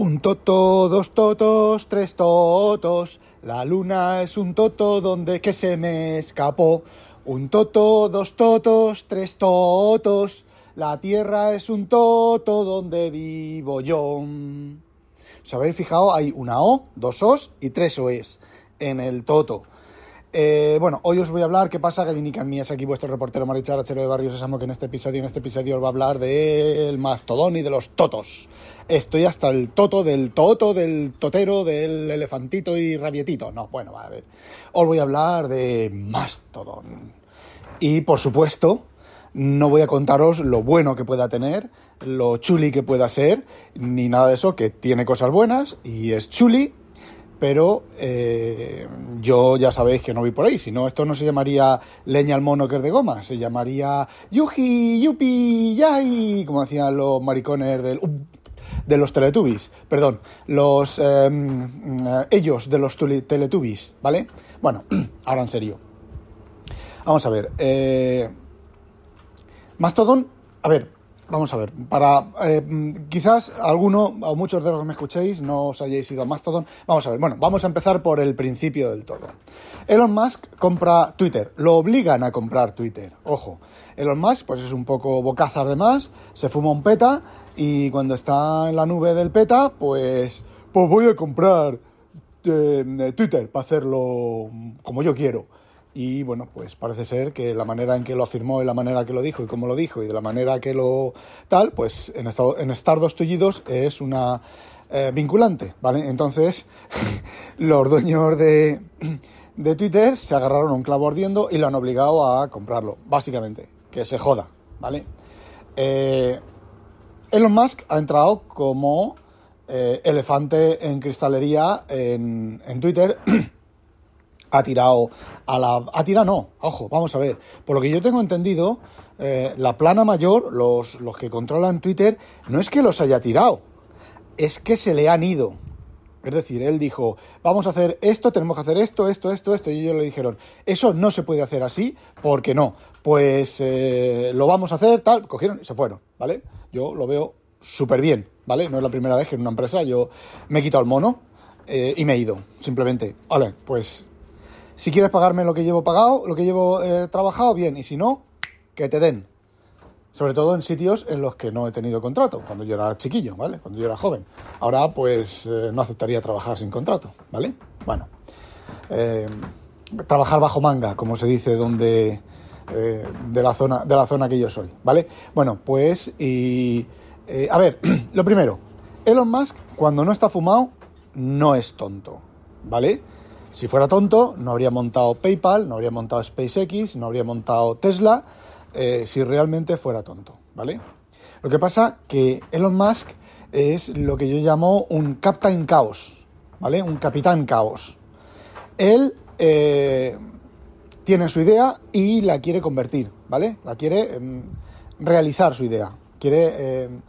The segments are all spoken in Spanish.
Un toto, dos totos, tres totos. La luna es un toto donde que se me escapó. Un toto, dos totos, tres totos. La tierra es un toto donde vivo yo. ¿Os habéis fijado? Hay una O, dos Os y tres Oes en el toto. Eh, bueno, hoy os voy a hablar, ¿qué pasa? Que Mí es aquí vuestro reportero Marichar Achero de Barrio Sésamo, que en este episodio, en este episodio os va a hablar del mastodón y de los totos. Estoy hasta el toto, del toto, del totero, del elefantito y rabietito. No, bueno, a ver. Os voy a hablar de mastodón. Y, por supuesto, no voy a contaros lo bueno que pueda tener, lo chuli que pueda ser, ni nada de eso, que tiene cosas buenas y es chuli, pero eh, yo ya sabéis que no voy por ahí, si no esto no se llamaría leña al mono que es de goma, se llamaría yuji, yupi, yay, como decían los maricones del, de los Teletubbies, perdón, los em, eh, ellos de los Teletubbies, ¿vale? Bueno, ahora en serio. Vamos a ver, eh, Mastodon, a ver, Vamos a ver, para eh, quizás alguno o muchos de los que me escuchéis no os hayáis ido a Mastodon. Vamos a ver, bueno, vamos a empezar por el principio del todo. Elon Musk compra Twitter, lo obligan a comprar Twitter. Ojo, Elon Musk pues es un poco bocazas de más, se fuma un peta y cuando está en la nube del peta, pues, pues voy a comprar eh, Twitter para hacerlo como yo quiero. Y bueno, pues parece ser que la manera en que lo afirmó y la manera que lo dijo y cómo lo dijo y de la manera que lo tal, pues en, estado, en estar dos tullidos es una eh, vinculante, ¿vale? Entonces, los dueños de, de Twitter se agarraron un clavo ardiendo y lo han obligado a comprarlo, básicamente, que se joda, ¿vale? Eh, Elon Musk ha entrado como eh, elefante en cristalería en, en Twitter. ha tirado a la... Ha tirado no, ojo, vamos a ver. Por lo que yo tengo entendido, eh, la plana mayor, los, los que controlan Twitter, no es que los haya tirado, es que se le han ido. Es decir, él dijo, vamos a hacer esto, tenemos que hacer esto, esto, esto, esto, y ellos le dijeron, eso no se puede hacer así, porque no, pues eh, lo vamos a hacer, tal, cogieron y se fueron, ¿vale? Yo lo veo súper bien, ¿vale? No es la primera vez que en una empresa yo me he quitado el mono eh, y me he ido, simplemente, vale, pues si quieres pagarme lo que llevo pagado, lo que llevo eh, trabajado, bien. Y si no, que te den. Sobre todo en sitios en los que no he tenido contrato, cuando yo era chiquillo, ¿vale? Cuando yo era joven. Ahora, pues, eh, no aceptaría trabajar sin contrato, ¿vale? Bueno. Eh, trabajar bajo manga, como se dice, donde... de, la zona, de la zona que yo soy, ¿vale? Bueno, pues, y... a ver, lo primero. Elon Musk, cuando no está fumado, no es tonto, ¿vale? Si fuera tonto, no habría montado PayPal, no habría montado SpaceX, no habría montado Tesla, eh, si realmente fuera tonto, ¿vale? Lo que pasa que Elon Musk es lo que yo llamo un Captain Caos, ¿vale? Un capitán caos. Él eh, tiene su idea y la quiere convertir, ¿vale? La quiere em, realizar su idea. Quiere em,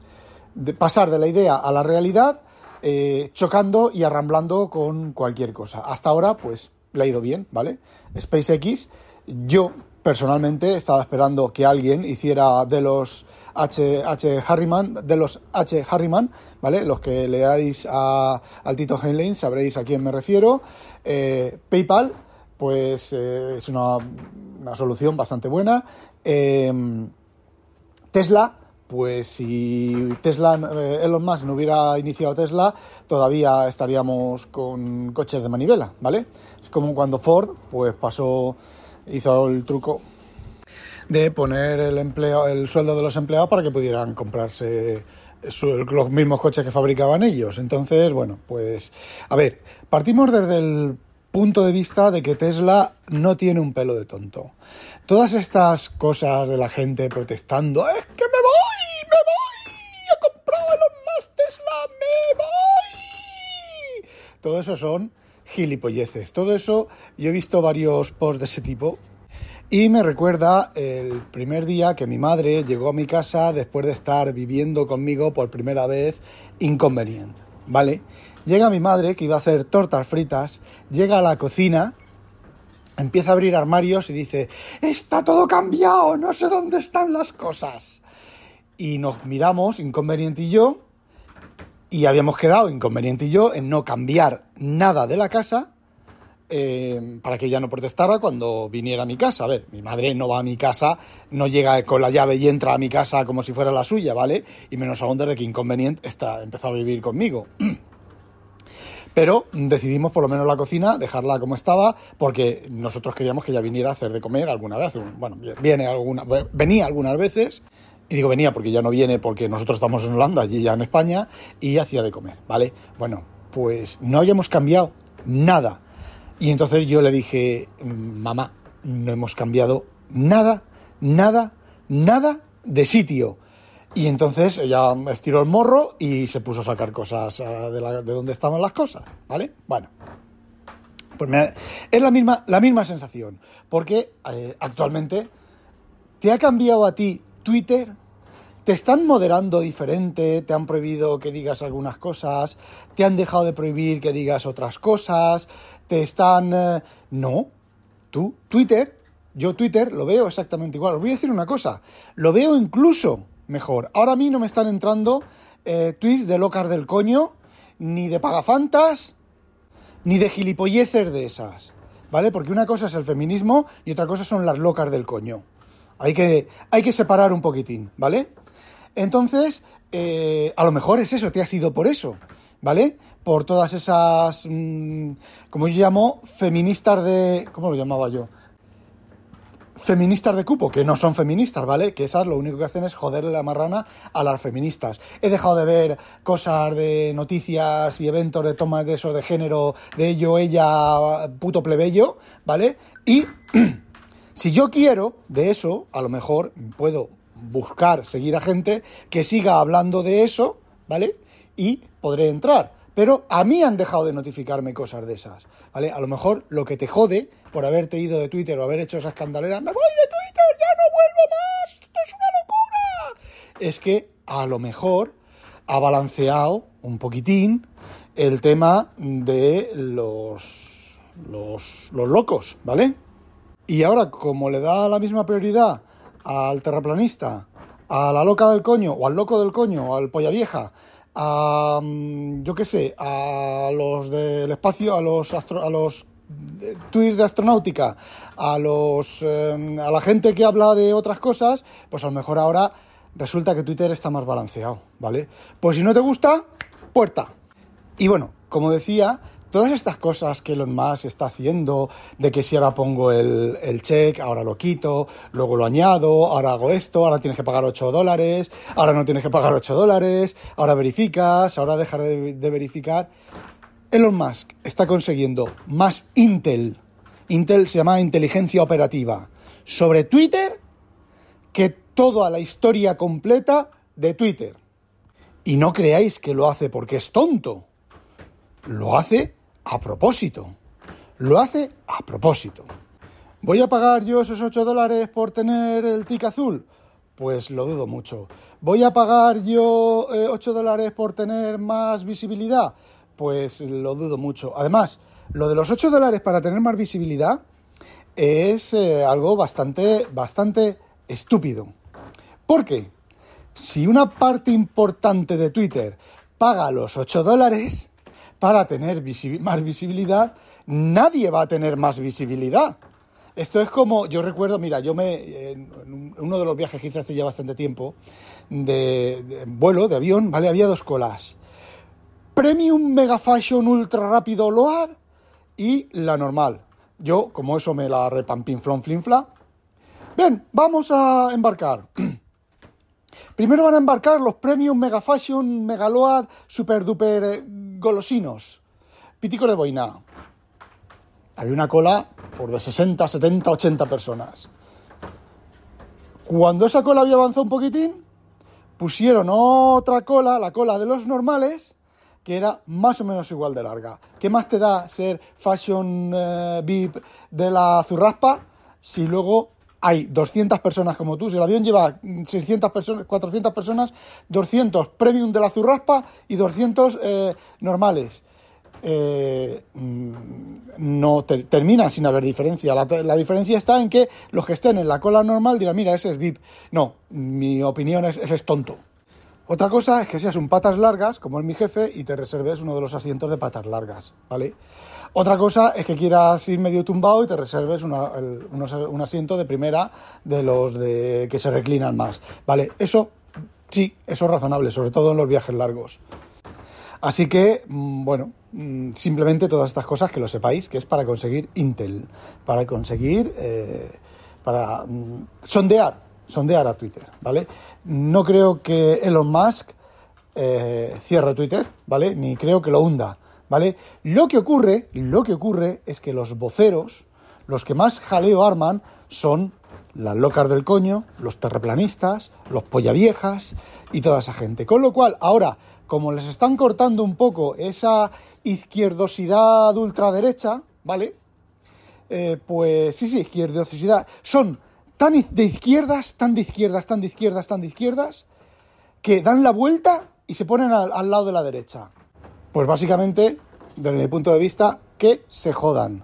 pasar de la idea a la realidad eh, chocando y arramblando con cualquier cosa. Hasta ahora, pues, le ha ido bien, ¿vale? SpaceX, yo personalmente estaba esperando que alguien hiciera de los H, H. Harriman, de los H. Harriman, ¿vale? Los que leáis a, al Tito Heinlein sabréis a quién me refiero. Eh, PayPal, pues eh, es una, una, solución bastante buena. Tesla, pues si Tesla, eh, Elon Musk no hubiera iniciado Tesla, todavía estaríamos con coches de manivela, ¿vale? Es como cuando Ford, pues pasó, hizo el truco de poner el empleo, el sueldo de los empleados para que pudieran comprarse los mismos coches que fabricaban ellos. Entonces, bueno, pues a ver, partimos desde el punto de vista de que Tesla no tiene un pelo de tonto. Todas estas cosas de la gente protestando, es que me Todo eso son gilipolleces. Todo eso, yo he visto varios posts de ese tipo y me recuerda el primer día que mi madre llegó a mi casa después de estar viviendo conmigo por primera vez inconveniente, ¿vale? Llega mi madre que iba a hacer tortas fritas, llega a la cocina, empieza a abrir armarios y dice, está todo cambiado, no sé dónde están las cosas. Y nos miramos, inconveniente y yo, Y habíamos quedado, inconveniente y yo, en no cambiar nada de la casa eh, para que ella no protestara cuando viniera a mi casa. A ver, mi madre no va a mi casa, no llega con la llave y entra a mi casa como si fuera la suya, ¿vale? Y menos aún desde que inconveniente está, empezó a vivir conmigo. Pero decidimos por lo menos la cocina dejarla como estaba porque nosotros queríamos que ella viniera a hacer de comer alguna vez. Bueno, viene alguna, venía algunas veces y digo venía porque ya no viene porque nosotros estamos en Holanda y ella en España y hacía de comer, ¿vale? Bueno, pues no habíamos cambiado nada. Y entonces yo le dije, mamá, no hemos cambiado nada, nada, nada de sitio. Y entonces ella estiró el morro y se puso a sacar cosas eh, de, la, de donde estaban las cosas, ¿vale? Bueno, pues es la misma, la misma sensación, porque eh, actualmente te ha cambiado a ti Twitter, te están moderando diferente, te han prohibido que digas algunas cosas, te han dejado de prohibir que digas otras cosas, te están... Eh, no, tú, Twitter, yo Twitter lo veo exactamente igual. Os voy a decir una cosa, lo veo incluso mejor. Ahora a mí no me están entrando eh, tweets de locas del coño, ni de pagafantas, ni de gilipolleces de esas. ¿Vale? Porque una cosa es el feminismo y otra cosa son las locas del coño. Hay que, hay que separar un poquitín, ¿vale? Entonces, eh, a lo mejor es eso, te ha sido por eso, ¿vale? Por todas esas, mm, como yo llamo, feministas de... ¿Cómo lo llamaba yo? feministas de cupo, que no son feministas, ¿vale? Que esas lo único que hacen es joderle la marrana a las feministas. He dejado de ver cosas de noticias y eventos de toma de esos de género, de ello, ella, puto plebeyo, ¿vale? Y si yo quiero de eso, a lo mejor puedo buscar, seguir a gente que siga hablando de eso, ¿vale? Y podré entrar. Pero a mí han dejado de notificarme cosas de esas, ¿vale? A lo mejor lo que te jode por haberte ido de Twitter o haber hecho esa escandalera, me voy de Twitter, ya no vuelvo más, esto es una locura. Es que a lo mejor ha balanceado un poquitín el tema de los, los, los locos, ¿vale? Y ahora, como le da la misma prioridad al terraplanista, a la loca del coño, o al loco del coño, o al polla vieja, a, mm, yo qué sé, a los del espacio, a los, a los tweets de astronáutica, a, los, em, a la gente que habla de otras cosas, pues a lo mejor ahora resulta que Twitter está más balanceado, ¿vale? Pues si no te gusta, puerta. Y bueno, como decía, todas estas cosas que Elon Musk está haciendo, de que si ahora pongo el, el check, ahora lo quito, luego lo añado, ahora hago esto, ahora tienes que pagar 8 dólares, ahora no tienes que pagar 8 dólares, ahora verificas, ahora dejar de, de verificar. Elon Musk está consiguiendo más Intel, Intel se llama inteligencia operativa, sobre Twitter que toda la historia completa de Twitter. Y no creáis que lo hace porque es tonto. Lo hace a propósito. Lo hace a propósito. ¿Voy a pagar yo esos 8 dólares por tener el tic azul? Pues lo dudo mucho. ¿Voy a pagar yo 8 eh, dólares por tener más visibilidad? Pues lo dudo mucho. Además, lo de los 8 dólares para tener más visibilidad es eh, algo bastante, bastante estúpido. Porque si una parte importante de Twitter paga los 8 dólares, para tener más visibilidad, nadie va a tener más visibilidad. Esto es como, yo recuerdo, mira, yo me, en uno de los viajes que hice hace ya bastante tiempo, de, vuelo, de avión, ¿vale? Había dos colas. Premium Mega Fashion Ultra Rápido Load y la normal. Yo, como eso me la repampin flon flinfla. Bien, vamos a embarcar. Primero van a embarcar los Premium Mega Fashion Megaload Super Duper eh, golosinos, pitico de boina. Había una cola por de 60, 70, 80 personas. Cuando esa cola había avanzado un poquitín, pusieron otra cola, la cola de los normales, que era más o menos igual de larga. ¿Qué más te da ser fashion eh, VIP de la zurraspa si luego hay 200 personas como tú, si el avión lleva 600 personas, 400 personas, 200 premium de la zurraspa y 200 eh, normales. Eh, mm, no termina sin haber diferencia. La, diferencia está en que los que estén en la cola normal dirán, mira, ese es VIP. No, mi opinión es, ese es tonto. Otra cosa es que seas un patas largas, como es mi jefe, y te reserves uno de los asientos de patas largas, ¿vale? Otra cosa es que quieras ir medio tumbado y te reserves un asiento de primera de los de que se reclinan más, ¿vale? Eso sí, eso es razonable, sobre todo en los viajes largos. Así que, mm, bueno, mm, simplemente todas estas cosas que lo sepáis, que es para conseguir Intel, para conseguir, eh, para mm, sondear sondear a Twitter, ¿vale? No creo que Elon Musk eh, cierre Twitter, ¿vale? Ni creo que lo hunda, ¿vale? Lo que ocurre, lo que ocurre es que los voceros, los que más jaleo arman, son las locas del coño, los terraplanistas, los pollaviejas y toda esa gente. Con lo cual, ahora, como les están cortando un poco esa izquierdosidad ultraderecha, ¿vale? Eh, pues sí, sí, izquierdosidad. Son tan de izquierdas, tan de izquierdas, tan de izquierdas, tan de izquierdas, que dan la vuelta y se ponen al, lado de la derecha. Pues básicamente, desde mi punto de vista, que se jodan.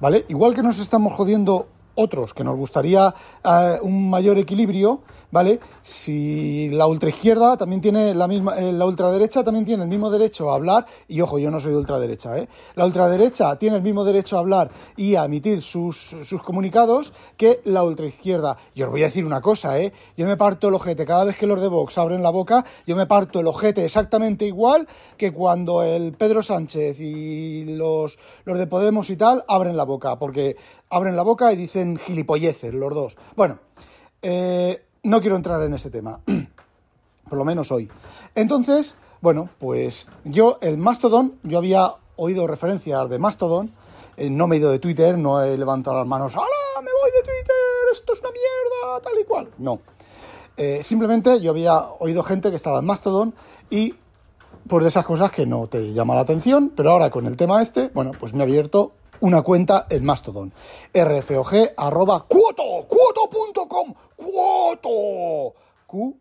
¿Vale? Igual que nos estamos jodiendo otros que nos gustaría eh, un mayor equilibrio, ¿vale? Si la ultraizquierda también tiene la misma, eh, la ultraderecha también tiene el mismo derecho a hablar, y ojo, yo no soy de ultraderecha, ¿eh? La ultraderecha tiene el mismo derecho a hablar y a emitir sus, sus comunicados que la ultraizquierda. Y os voy a decir una cosa, ¿eh? Yo me parto el ojete, cada vez que los de Vox abren la boca, yo me parto el ojete exactamente igual que cuando el Pedro Sánchez y los, los de Podemos y tal abren la boca, porque abren la boca y dicen gilipolleces los dos. Bueno, eh, no quiero entrar en ese tema, por lo menos hoy. Entonces, bueno, pues yo, el Mastodon, yo había oído referencias de Mastodon, eh, no me he ido de Twitter, no he levantado las manos, ¡Hala! ¡Me voy de Twitter! ¡Esto es una mierda! Tal y cual. No. Eh, simplemente yo había oído gente que estaba en Mastodon y pues de esas cosas que no te llama la atención, pero ahora con el tema este, bueno, pues me he abierto una cuenta en Mastodon. rfog arroba cuoto, cuoto.com, cuoto, Q-O-T-O.com.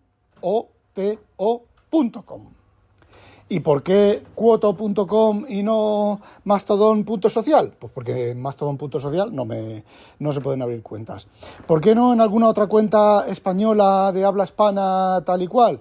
¿Y por qué cuoto.com y no mastodon.social? Pues porque en mastodon.social no, me, no se pueden abrir cuentas. ¿Por qué no en alguna otra cuenta española de habla hispana tal y cual?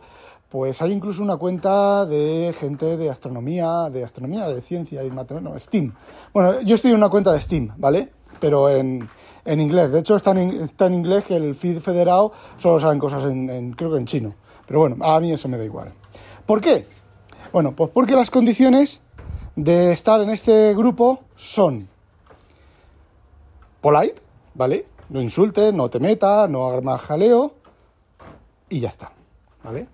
Pues hay incluso una cuenta de gente de astronomía, de astronomía, de ciencia y matemáticas, no, Steam. Bueno, yo estoy en una cuenta de Steam, ¿vale? Pero en, en inglés. De hecho, está en, está en inglés que el feed federado solo saben cosas en, creo que en chino. Pero bueno, a mí eso me da igual. ¿Por qué? Bueno, pues porque las condiciones de estar en este grupo son polite, ¿vale? No insultes, no te metas, no hagas más jaleo y ya está, ¿vale?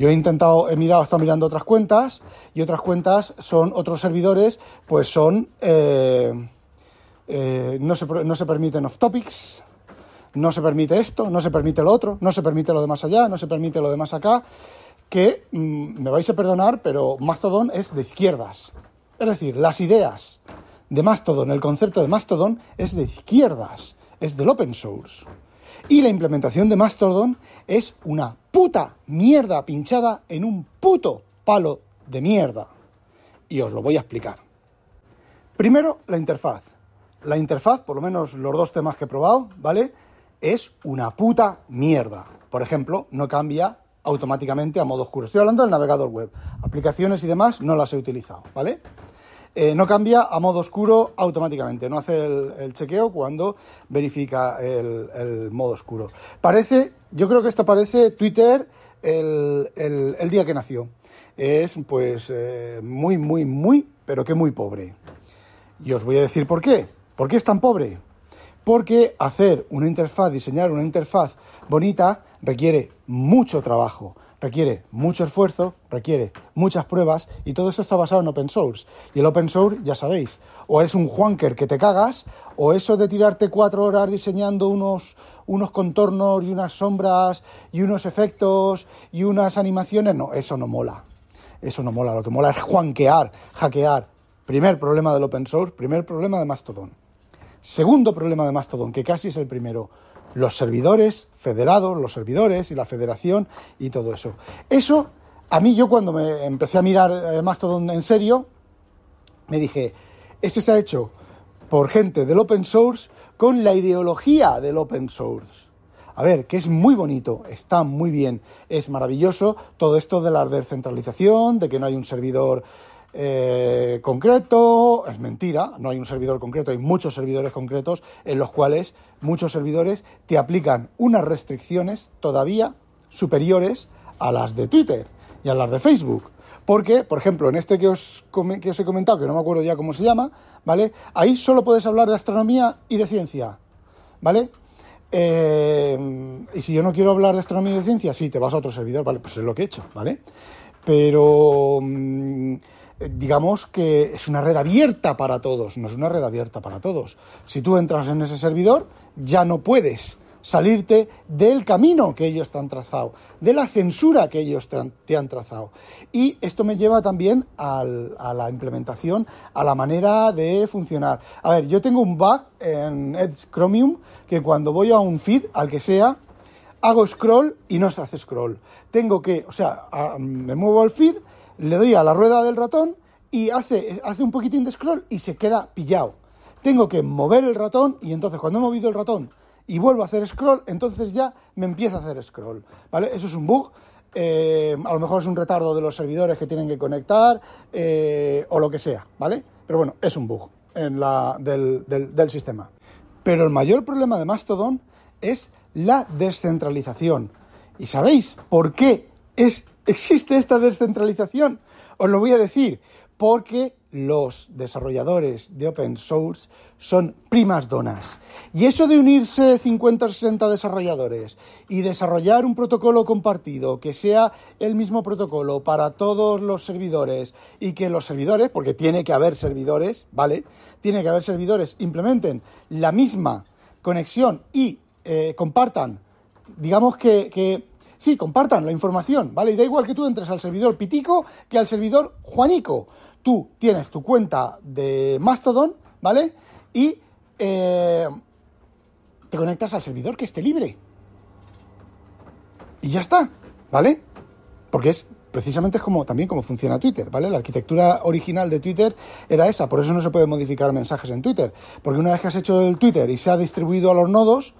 Yo he intentado, he mirado, he estado mirando otras cuentas y otras cuentas son otros servidores, pues son, eh, eh, no, se, no se permiten off topics, no se permite esto, no se permite lo otro, no se permite lo de más allá, no se permite lo de más acá, que mm, me vais a perdonar, pero Mastodon es de izquierdas. Es decir, las ideas de Mastodon, el concepto de Mastodon es de izquierdas, es del open source. Y la implementación de Mastodon es una puta mierda pinchada en un puto palo de mierda. Y os lo voy a explicar. Primero, la interfaz. La interfaz, por lo menos los dos temas que he probado, ¿vale? Es una puta mierda. Por ejemplo, no cambia automáticamente a modo oscuro. Estoy hablando del navegador web. Aplicaciones y demás no las he utilizado, ¿vale? Eh, no cambia a modo oscuro automáticamente, no hace el, chequeo cuando verifica el, modo oscuro. Parece, yo creo que esto parece Twitter el, día que nació. Es pues eh, muy, muy, muy, pero que muy pobre. Y os voy a decir por qué. ¿Por qué es tan pobre? Porque hacer una interfaz, diseñar una interfaz bonita, requiere mucho trabajo requiere mucho esfuerzo, requiere muchas pruebas y todo eso está basado en open source. Y el open source, ya sabéis, o eres un juanker que te cagas, o eso de tirarte cuatro horas diseñando unos, unos contornos y unas sombras y unos efectos y unas animaciones, no, eso no mola. Eso no mola, lo que mola es juanquear, hackear. Primer problema del open source, primer problema de Mastodon. Segundo problema de Mastodon, que casi es el primero los servidores federados, los servidores y la federación y todo eso. Eso, a mí yo cuando me empecé a mirar eh, Mastodon en serio, me dije, esto se ha hecho por gente del open source con la ideología del open source. A ver, que es muy bonito, está muy bien, es maravilloso todo esto de la descentralización, de que no hay un servidor eh, concreto, es mentira, no hay un servidor concreto, hay muchos servidores concretos en los cuales muchos servidores te aplican unas restricciones todavía superiores a las de Twitter y a las de Facebook. Porque, por ejemplo, en este que os, que os he comentado, que no me acuerdo ya cómo se llama, ¿vale? Ahí solo puedes hablar de astronomía y de ciencia, ¿vale? Eh, y si yo no quiero hablar de astronomía y de ciencia, sí, te vas a otro servidor, ¿vale? Pues es lo que he hecho, ¿vale? Pero mm, digamos que es una red abierta para todos, no es una red abierta para todos. Si tú entras en ese servidor, ya no puedes salirte del camino que ellos te han trazado, de la censura que ellos te han, trazado. Y esto me lleva también a la implementación, a la manera de funcionar. A ver, yo tengo un bug en Edge Chromium que cuando voy a un feed, al que sea, hago scroll y no se hace scroll. Tengo que, o sea, me muevo al feed, le doy a la rueda del ratón y hace, hace un poquitín de scroll y se queda pillado. Tengo que mover el ratón y entonces cuando he movido el ratón y vuelvo a hacer scroll, entonces ya me empieza a hacer scroll. ¿Vale? Eso es un bug. Eh, a lo mejor es un retardo de los servidores que tienen que conectar eh, o lo que sea, ¿vale? Pero bueno, es un bug en la, del, del sistema. Pero el mayor problema de Mastodon es la descentralización. ¿Y sabéis por qué es, existe esta descentralización? Os lo voy a decir, porque los desarrolladores de open source son primas donas. Y eso de unirse 50 o 60 desarrolladores y desarrollar un protocolo compartido que sea el mismo protocolo para todos los servidores y que los servidores, porque tiene que haber servidores, ¿vale? Tiene que haber servidores, implementen la misma conexión y eh, compartan, digamos que, que sí, compartan la información, ¿vale? Y da igual que tú entres al servidor Pitico que al servidor Juanico tú tienes tu cuenta de Mastodon, ¿vale? Y eh, te conectas al servidor que esté libre. Y ya está, ¿vale? Porque es precisamente es como también como funciona Twitter, ¿vale? La arquitectura original de Twitter era esa, por eso no se puede modificar mensajes en Twitter, porque una vez que has hecho el Twitter y se ha distribuido a los nodos,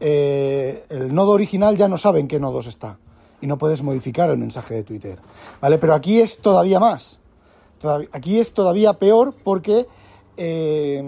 eh, el nodo original ya no sabe en qué nodos está y no puedes modificar el mensaje de Twitter, ¿vale? Pero aquí es todavía más aquí es todavía peor porque eh,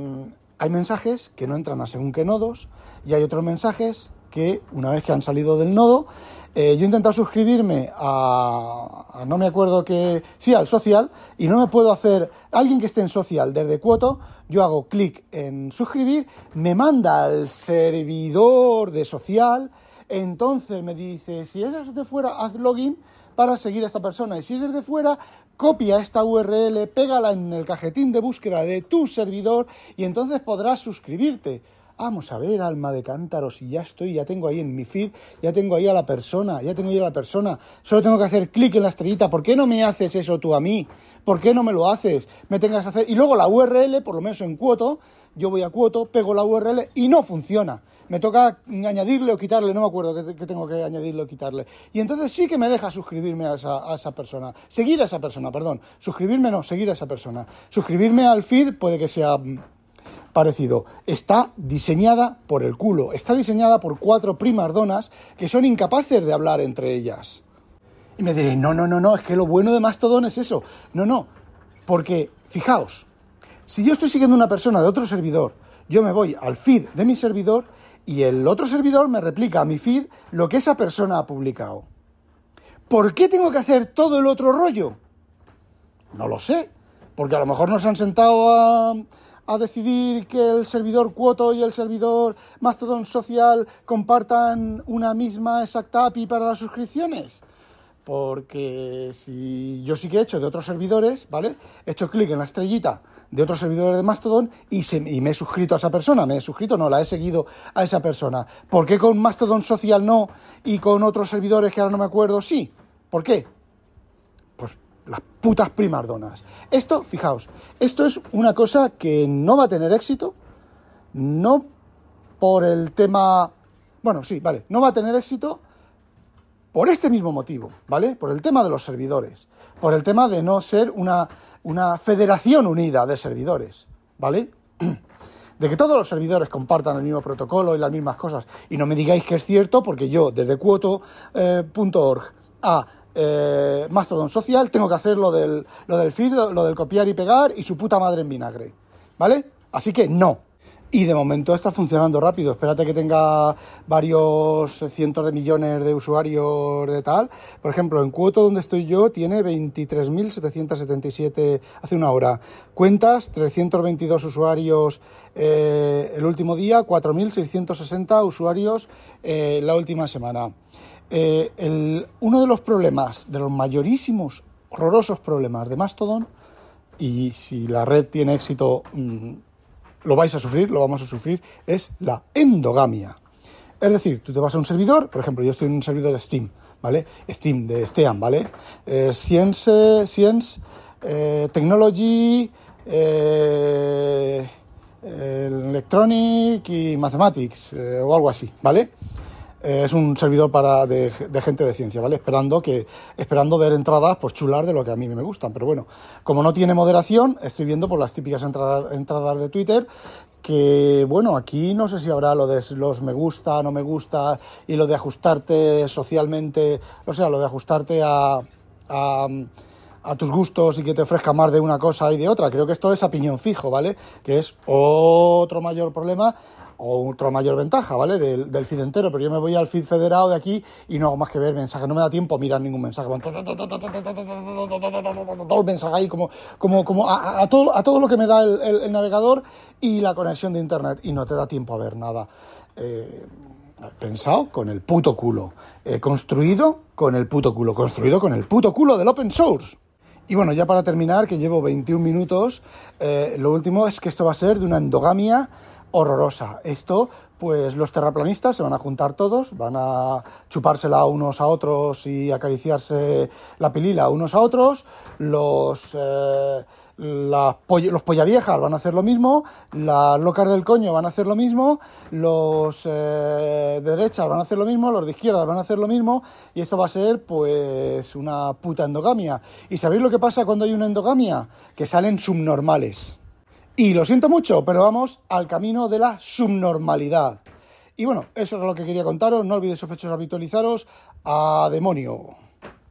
hay mensajes que no entran a según qué nodos y hay otros mensajes que una vez que han salido del nodo, eh, yo he intentado suscribirme a, no me acuerdo qué, sí, al social y no me puedo hacer, alguien que esté en social desde Cuoto, yo hago clic en suscribir, me manda al servidor de social, entonces me dice, si eres de fuera, haz login para seguir a esta persona. Y si eres de fuera, copia esta URL, pégala en el cajetín de búsqueda de tu servidor y entonces podrás suscribirte. Vamos a ver, alma de cántaro, si ya estoy, ya tengo ahí en mi feed, ya tengo ahí a la persona, ya tengo ahí a la persona. Solo tengo que hacer clic en la estrellita. ¿Por qué no me haces eso tú a mí? ¿Por qué no me lo haces? Me tengas que hacer. Y luego la URL, por lo menos en Cuoto, yo voy a Cuoto, pego la URL y no funciona me toca añadirle o quitarle, no me acuerdo qué, tengo que añadirle o quitarle. Y entonces sí que me deja suscribirme a esa, persona, seguir a esa persona, perdón, suscribirme no, seguir a esa persona. Suscribirme al feed puede que sea mm, parecido. Está diseñada por el culo, está diseñada por cuatro primas donas que son incapaces de hablar entre ellas. Y me diré, no, no, no, no, es que lo bueno de Mastodon es eso. No, no, porque, fijaos, si yo estoy siguiendo una persona de otro servidor, yo me voy al feed de mi servidor y el otro servidor me replica a mi feed lo que esa persona ha publicado. ¿Por qué tengo que hacer todo el otro rollo? No lo sé, porque a lo mejor nos han sentado a, a decidir que el servidor Quoto y el servidor Mastodon Social compartan una misma exacta API para las suscripciones. Porque si yo sí que he hecho de otros servidores, ¿vale? He hecho clic en la estrellita de otros servidores de Mastodon y, me he suscrito a esa persona. Me he suscrito, no, la he seguido a esa persona. ¿Por qué con Mastodon Social no y con otros servidores que ahora no me acuerdo sí? ¿Por qué? Pues las putas primardonas. Esto, fijaos, esto es una cosa que no va a tener éxito, no por el tema... Bueno, sí, vale, no va a tener éxito por este mismo motivo, ¿vale? Por el tema de los servidores, por el tema de no ser una una federación unida de servidores, ¿vale? de que todos los servidores compartan el mismo protocolo y las mismas cosas. Y no me digáis que es cierto, porque yo desde cuoto.org a eh, Mastodon Social tengo que hacer lo del, lo del feed, lo del copiar y pegar y su puta madre en vinagre. ¿Vale? Así que no. Y de momento está funcionando rápido. Espérate que tenga varios cientos de millones de usuarios de tal. Por ejemplo, en Cuoto, donde estoy yo, tiene 23.777 hace una hora. Cuentas, 322 usuarios eh, el último día, 4.660 usuarios eh, la última semana. Eh, uno de los problemas, de los mayorísimos, horrorosos problemas de Mastodon, y si la red tiene éxito... Mm, lo vais a sufrir, lo vamos a sufrir, es la endogamia. Es decir, tú te vas a un servidor, por ejemplo, yo estoy en un servidor de Steam, ¿vale? Steam, de Steam, ¿vale? Eh, Science, Science eh, Technology, eh, Electronic y Mathematics, o algo así, ¿vale? Eh, es un servidor para de, gente de ciencia, ¿vale? Esperando que esperando ver entradas pues chular de lo que a mí me gustan, pero bueno, como no tiene moderación, estoy viendo por las típicas entradas, entradas de Twitter que bueno, aquí no sé si habrá lo de los me gusta, no me gusta y lo de ajustarte socialmente, o sea, lo de ajustarte a, a a tus gustos y que te ofrezca más de una cosa y de otra. Creo que esto es a piñón fijo, ¿vale? Que es otro mayor problema o otra mayor ventaja, ¿vale? Del, feed entero, pero yo me voy al feed federado de aquí y no hago más que ver mensajes, no me da tiempo a mirar ningún mensaje, todo el mensaje ahí como, como, como a, todo, a todo lo que me da el, navegador y la conexión de internet y no te da tiempo a ver nada. Eh, pensado con el puto culo, construido con el puto culo, construido con el puto culo del open source. Y bueno, ya para terminar, que llevo 21 minutos, eh, lo último es que esto va a ser de una endogamia horrorosa. Esto, pues los terraplanistas se van a juntar todos, van a chupársela unos a otros y acariciarse la pilila unos a otros, los... Eh, los pollaviejas van a hacer lo mismo, las locas del coño van a hacer lo mismo, los eh, de derecha van a hacer lo mismo, los de izquierda van a hacer lo mismo, y esto va a ser pues una puta endogamia. ¿Y sabéis lo que pasa cuando hay una endogamia? Que salen subnormales. Y lo siento mucho, pero vamos al camino de la subnormalidad. Y bueno, eso es lo que quería contaros. No olvidéis sospechosos habitualizaros. A demonio.